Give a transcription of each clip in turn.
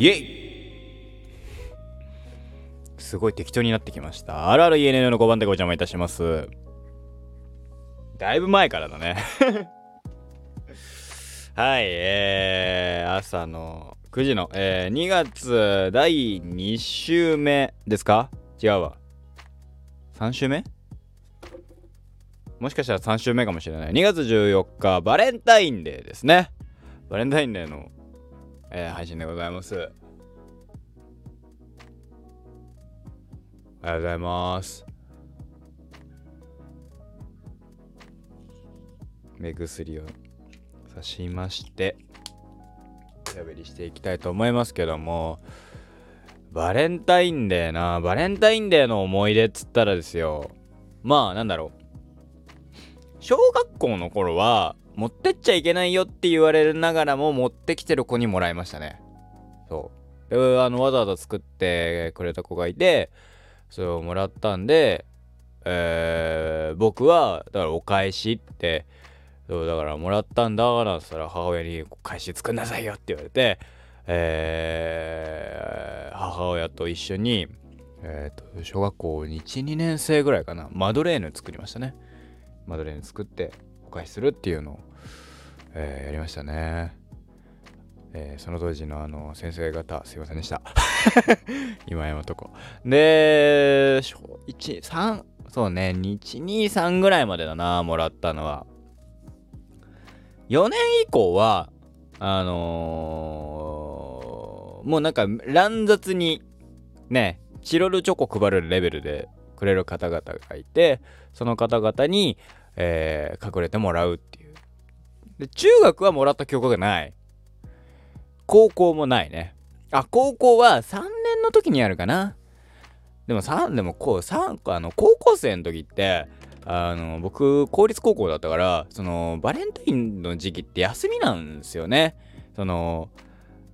イエイすごい適当になってきました。あるある ENN の5番でご邪魔いたします。だいぶ前からだね はい、えー、朝の9時の、えー、2月第2週目ですか？違うわ。3週目？もしかしたら3週目かもしれない。2月14日、バレンタインデーですね。バレンタインデーの、えー、配信でございます。おはようございます。目薬をさしまして、おしゃべりしていきたいと思いますけども、バレンタインデーな、バレンタインデーの思い出っつったらですよ、まあなんだろう。小学校の頃は、持ってっちゃいけないよって言われながらも持ってきてる子にもらいましたね。そう。で、あの、わざわざ作ってくれた子がいて、それをもらったんで、えー、僕は、だからお返しって、そうだからもらったんだなんつったら母親に返し作んなさいよって言われて、えー、母親と一緒に、えっ、ー、と、小学校1、2年生ぐらいかな、マドレーヌ作りましたね。マドレーヌ作ってお返しするっていうのを、えー、やりましたね。えー、その当時のあの先生方すいませんでした。今やのとこ。で1 3そうね123ぐらいまでだなもらったのは。4年以降はあのー、もうなんか乱雑にねチロルチョコ配るレベルでくれる方々がいてその方々に、えー、隠れてもらうっていう。で中学はもらった記憶がない。高校もないね。あ高校は3年の時にあるかな。でも3でもこう3あの高校生の時ってあの僕公立高校だったからそのバレンタインの時期って休みなんですよね。その、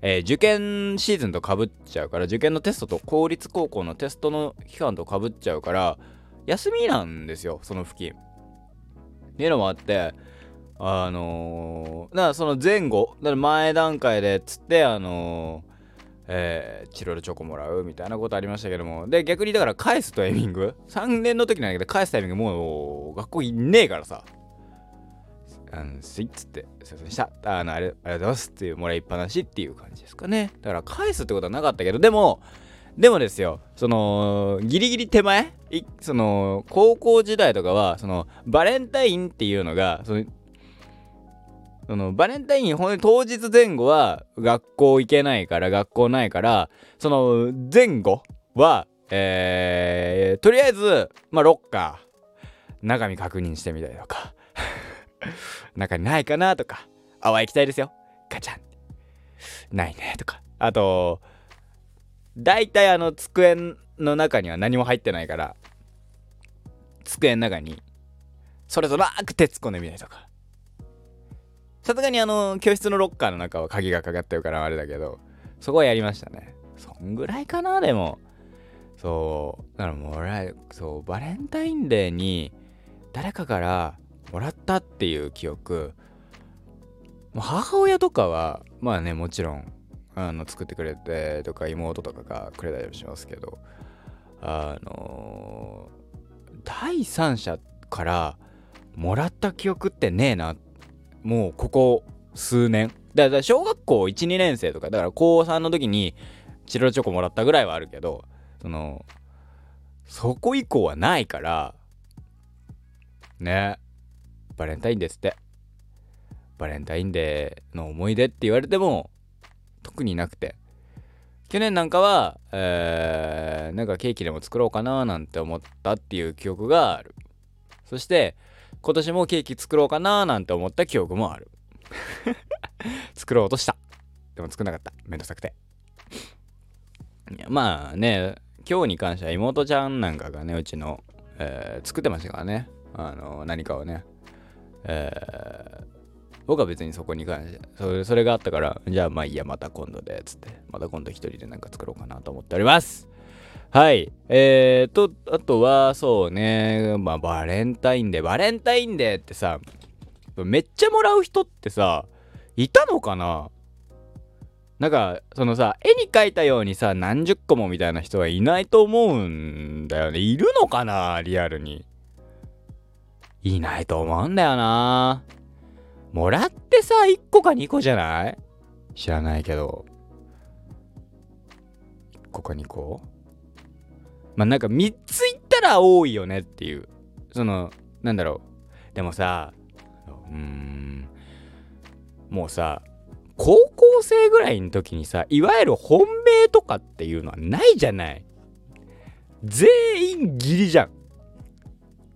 えー、受験シーズンとかぶっちゃうから受験のテストと公立高校のテストの期間とかぶっちゃうから休みなんですよその付近。っていうのもあってあのー、だからその前後だから前段階でつってあのーえー、チロルチョコもらうみたいなことありましたけども。で、逆にだから返すタイミング ?3 年の時なんだけど返すタイミングもう学校いねえからさ。あの、スイッツって、すいませんでした。あのあれ、ありがとうございますっていうもらいっぱなしっていう感じですかね。だから返すってことはなかったけど、でも、でもですよ、その、ギリギリ手前その、高校時代とかは、その、バレンタインっていうのが、その、そのバレンタインほん当日前後は学校行けないから学校ないからその前後はえー、とりあえずまあロッカー中身確認してみたりとか 中にないかなとか泡行きたいですよ。ガチャンないねとか。あと大体あの机の中には何も入ってないから机の中にそれとなく手突っ込んでみたりとかさすがにあの、教室のロッカーの中は鍵がかかってるからあれだけど、そこはやりましたね。そんぐらいかな、でも。そう。だからもらえ、そう、バレンタインデーに誰かからもらったっていう記憶。母親とかは、まあね、もちろん、あの、作ってくれてとか、妹とかがくれたりしますけど、あの、第三者からもらった記憶ってねえなもうここ数年。だから小学校12年生とかだから高3の時にチロルチョコもらったぐらいはあるけどそのそこ以降はないからねバレンタインですって。バレンタインデーの思い出って言われても特になくて。去年なんかは、えー、なんかケーキでも作ろうかななんて思ったっていう記憶がある。そして今年もケーキ作ろうかななんて思った記憶もある。作ろうとした。でも作んなかった。めんどくさくて。まあね今日に関しては妹ちゃんなんかがねうちの、えー、作ってましたからね。あの何かをね。えー、僕は別にそこに関してそれそれがあったからじゃあまあいいやまた今度でつってまた今度一人でなんか作ろうかなと思っております。はい。えーと、あとは、そうね、まあ、バレンタインデー。バレンタインデーってさ、めっちゃもらう人ってさ、いたのかな？なんかそのさ絵に描いたようにさ何十個もみたいな人はいないと思うんだよね。いるのかな？リアルに。いないと思うんだよな。もらってさ1個か2個じゃない？知らないけど。1個か2個？まあなんか3ついったら多いよねっていう。そのなんだろう。でもさうーん。もうさ高校生ぐらいの時にさいわゆる本命とかっていうのはないじゃない。全員義理じゃん。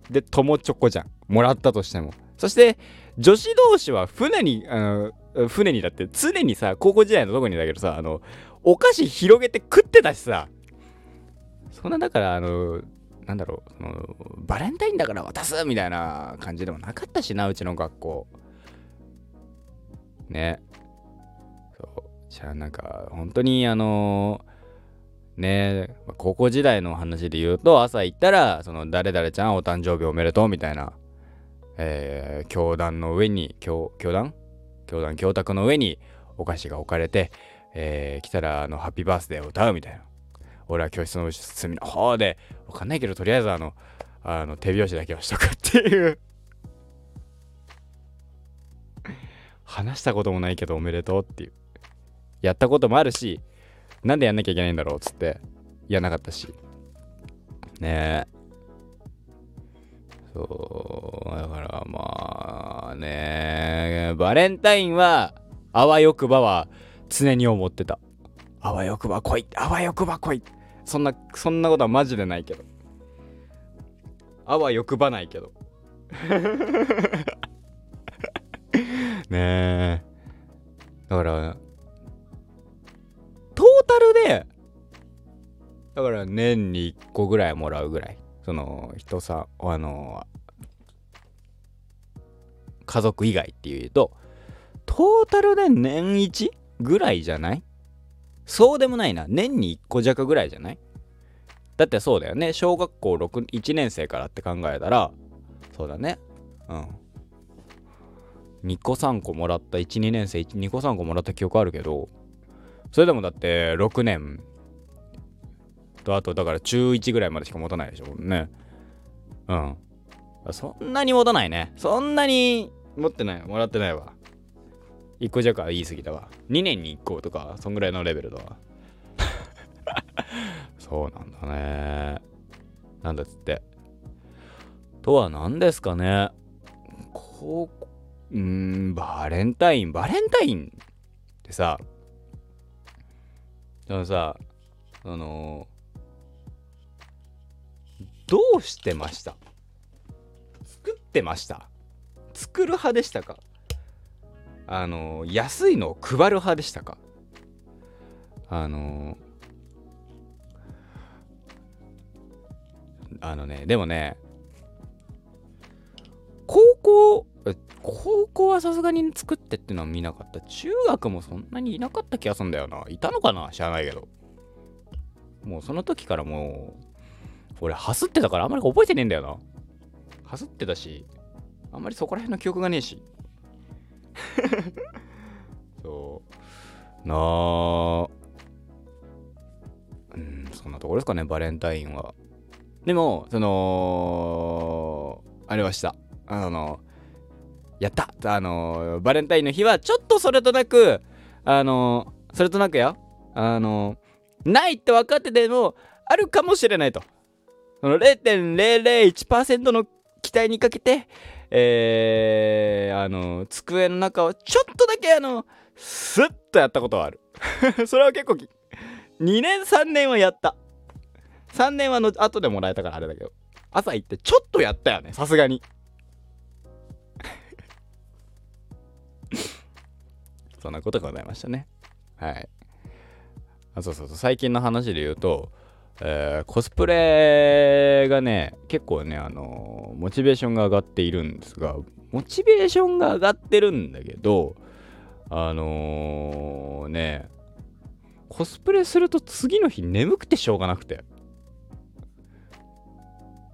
で友チョコじゃん。もらったとしても。そして女子同士は船にあの船にだって常にさ高校時代のとこにだけどさあのお菓子広げて食ってたしさ。そんなだからあのなんだろうそのバレンタインだから渡すみたいな感じでもなかったしなうちの学校。ね。そう。じゃあなんか本当にあのね高校時代の話で言うと朝行ったらその誰々ちゃんお誕生日おめでとうみたいな。えー、教壇の上に教教壇教壇教卓の上にお菓子が置かれて、えー、来たらあのハッピーバースデーを歌うみたいな。俺は教室の隅の方でわかんないけどとりあえずあのあの手拍子だけはしとくっていう。話したこともないけどおめでとうっていう。やったこともあるしなんでやんなきゃいけないんだろうっつってやんなかったし。ねえ。そうだからまあねバレンタインはあわよくばは常に思ってた。あわよくば来い。あわよくば来い。そんなそんなことはマジでないけど。あわよくばないけど。ねえ。だからトータルでだから年に1個ぐらいもらうぐらい。その人さあの家族以外っていうとトータルで年1ぐらいじゃない？そうでもないな。年に1個弱ぐらいじゃない？だってそうだよね。小学校6 1年生からって考えたらそうだね。うん。2個3個もらった12年生2個3個もらった記憶あるけどそれでもだって6年とあとだから中1ぐらいまでしか持たないでしょね。うん。そんなに持たないね。そんなに持ってないもらってないわ。1個弱は言い過ぎたわ。2年に1個とかそんぐらいのレベルだわ。そうなんだね。なんだっつって。とは何ですかね。こううんバレンタイン。バレンタインってさそのさあのどうしてました？作ってました？作る派でしたか？あの安いのを配る派でしたか？あのあのねでもね高校高校はさすがに作ってってのは見なかった。中学もそんなにいなかった気がするんだよな。いたのかな？知らないけど。もうその時からもう俺ハスってたからあんまり覚えてねえんだよな。ハスってたしあんまりそこら辺の記憶がねえし。そう。なあ。うんそんなところですかねバレンタインは。でもそのあれはした。あのやった。あのバレンタインの日はちょっとそれとなくあのそれとなくよあのないって分かっててもあるかもしれないと。その0.001%の期待にかけてえー、あの机の中をちょっとだけあのスッとやったことはある。それは結構2年3年はやった。3年はの後でもらえたからあれだけど。朝行ってちょっとやったよねさすがに。そんなことがございましたね。はい。あそうそうそう。最近の話で言うとえー、コスプレがね結構ねあのー、モチベーションが上がっているんですがモチベーションが上がってるんだけどあのー、ねコスプレすると次の日眠くてしょうがなくて。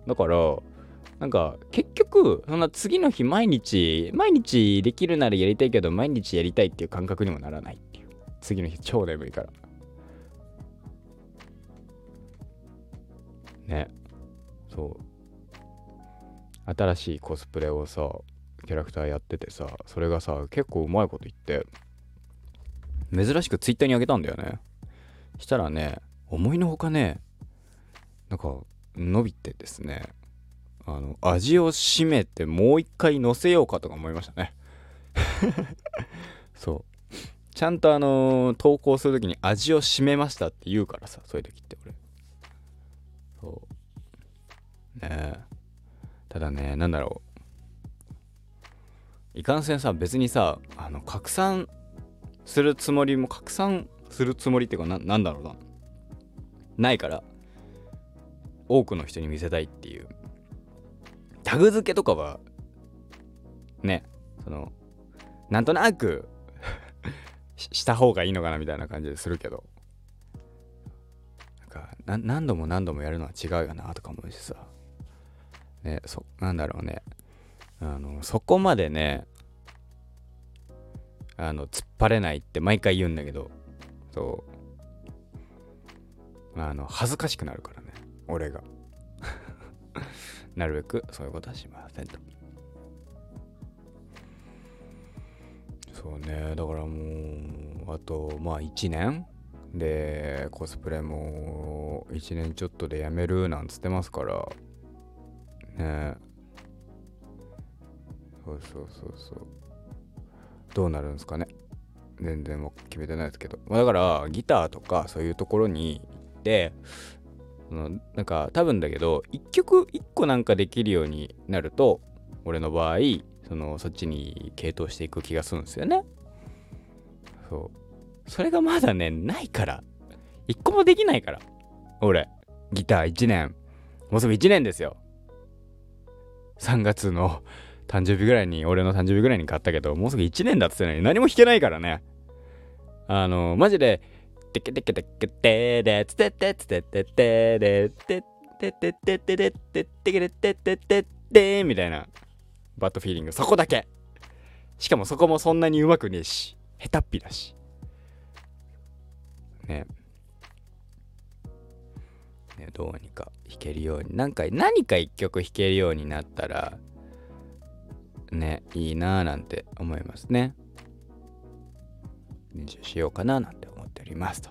だからなんか結局そんな次の日毎日毎日できるならやりたいけど毎日やりたいっていう感覚にもならないっていう。次の日超眠いから。ね。そう。新しいコスプレをさキャラクターやっててさそれがさ結構うまいこと言って珍しくツイッターにあげたんだよね。したらね思いのほかねなんか伸びてですねあの味を締めてもう一回乗せようかとか思いましたね。そう。ちゃんとあのー、投稿する時に味を締めましたって言うからさそういう時って俺。そう。ねただねなんだろう。いかんせんさ別にさあの拡散するつもりも拡散するつもりっていうかななんだろうな。ないから多くの人に見せたいっていう。タグ付けとかはねそのなんとなく した方がいいのかなみたいな感じでするけど。か何度も何度もやるのは違うよなとか思うしさ。ねそなんだろうね。あのそこまでねあの突っ張れないって毎回言うんだけどそう。あの恥ずかしくなるからね俺が。なるべくそういうことはしませんと。そうねだからもうあとまあ1年でコスプレも1年ちょっとでやめるなんつってますから。ね。そうそうそうそう。どうなるんですかね。全然もう決めてないですけど、まあ、だからギターとかそういうところに行ってなんか多分だけど1曲1個なんかできるようになると俺の場合そのそっちに傾倒していく気がするんですよね。そう。それがまだねないから。1個もできないから。俺ギター1年。もうすぐ1年ですよ。3月の誕生日ぐらいに俺の誕生日ぐらいに買ったけどもうすぐ1年だっつってのに何も弾けないからね。あのマジでテケテケテケテレツテテツテテテレテテテテテテテテケレテテテテみたいなバッドフィーリングそこだけしかもそこもそんなにうまくねえし下手っぴだしねねどうにか弾けるようになんか何か一曲弾けるようになったらねいいなーなんて思いますね練習しようかななんて思っておりますと。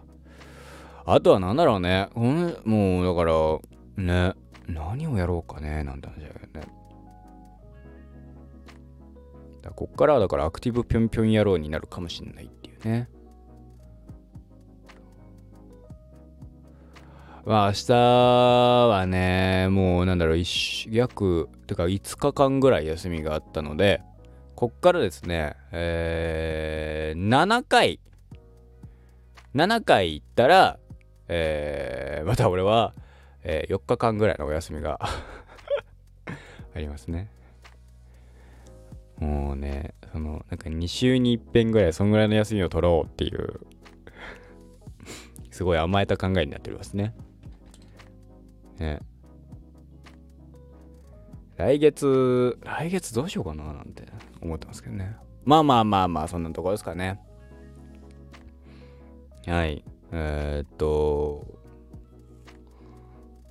あとは何だろうね。もうだから、ね、何をやろうかね、なんて話だよね。だこっからはだからアクティブぴょんぴょん野郎になるかもしんないっていうね。まあ明日はね、もうなんだろう、約、てか5日間ぐらい休みがあったので、こっからですね、えー、7回7回行ったら、えー、また俺は、えー、4日間ぐらいのお休みが ありますね。もうね、その、なんか2週に1遍ぐらい、そんぐらいの休みを取ろうっていうすごい甘えた考えになっておりますね。ね。来月、来月どうしようかななんて思ってますけどね。まあまあまあまあ、そんなとこですかね。はい。えー、っと、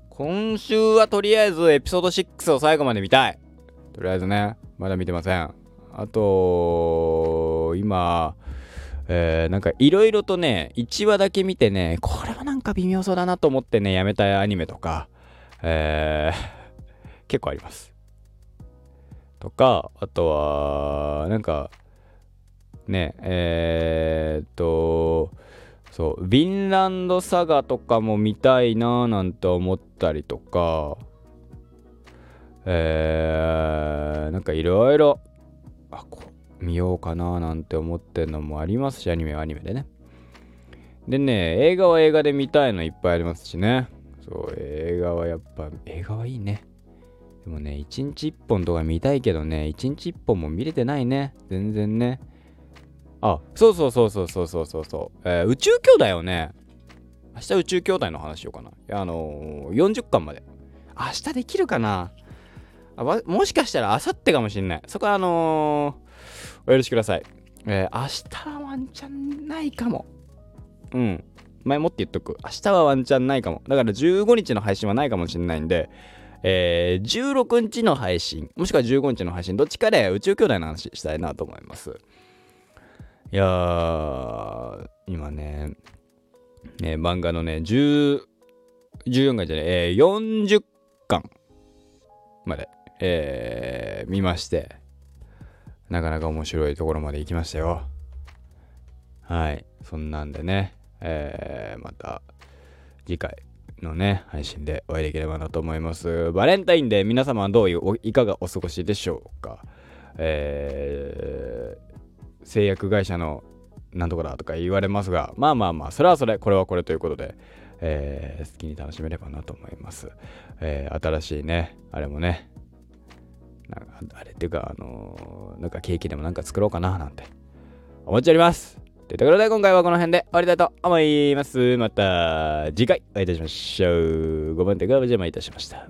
今週はとりあえずエピソード6を最後まで見たい。とりあえずね、まだ見てません。あと、今、えー、なんかいろいろとね、1話だけ見てね、これはなんか微妙そうだなと思ってね、やめたいアニメとか、えー、結構あります。とか、あとは、なんか、ね、えー、っと、そうヴィンランドサガとかも見たいなーなんて思ったりとかえー、なんかいろいろあこ見ようかななんて思ってんのもありますしアニメはアニメでねでね映画は映画で見たいのいっぱいありますしねそう映画はやっぱ映画はいいねでもね1日1本とか見たいけどね1日1本も見れてないね全然ねあ、そうそうそうそうそうそうそうそう、えー、宇宙兄弟をね、明日宇宙兄弟の話しようかないや。あのー、40巻まで。明日できるかなあもしかしたら明後日かもしんない。そこはあのー、お許しください。えー、明日はワンチャンないかも。うん前もって言っとく。明日はワンチャンないかも。だから15日の配信はないかもしれないんでえー、16日の配信もしくは15日の配信どっちかで宇宙兄弟の話したいなと思います。いやー今ねね漫画のね10 14巻じゃない、えー、40巻まで、えー、見ましてなかなか面白いところまで行きましたよ。はい。そんなんでね。えー、また次回のね、配信でお会いできればなと思います。バレンタインデー皆様はどういう、いかがお過ごしでしょうか？えー、製薬会社のなんとかだとか言われますが、まあまあまあ、それはそれ、これはこれということで、えー、好きに楽しめればなと思います。えー、新しいね、あれもね、なんかあれっていうか、あのー、なんかケーキでもなんか作ろうかななんて思っております。というところで今回はこの辺で終わりたいと思います。また次回お会いいたしましょう。ご番手がお邪魔いたしました。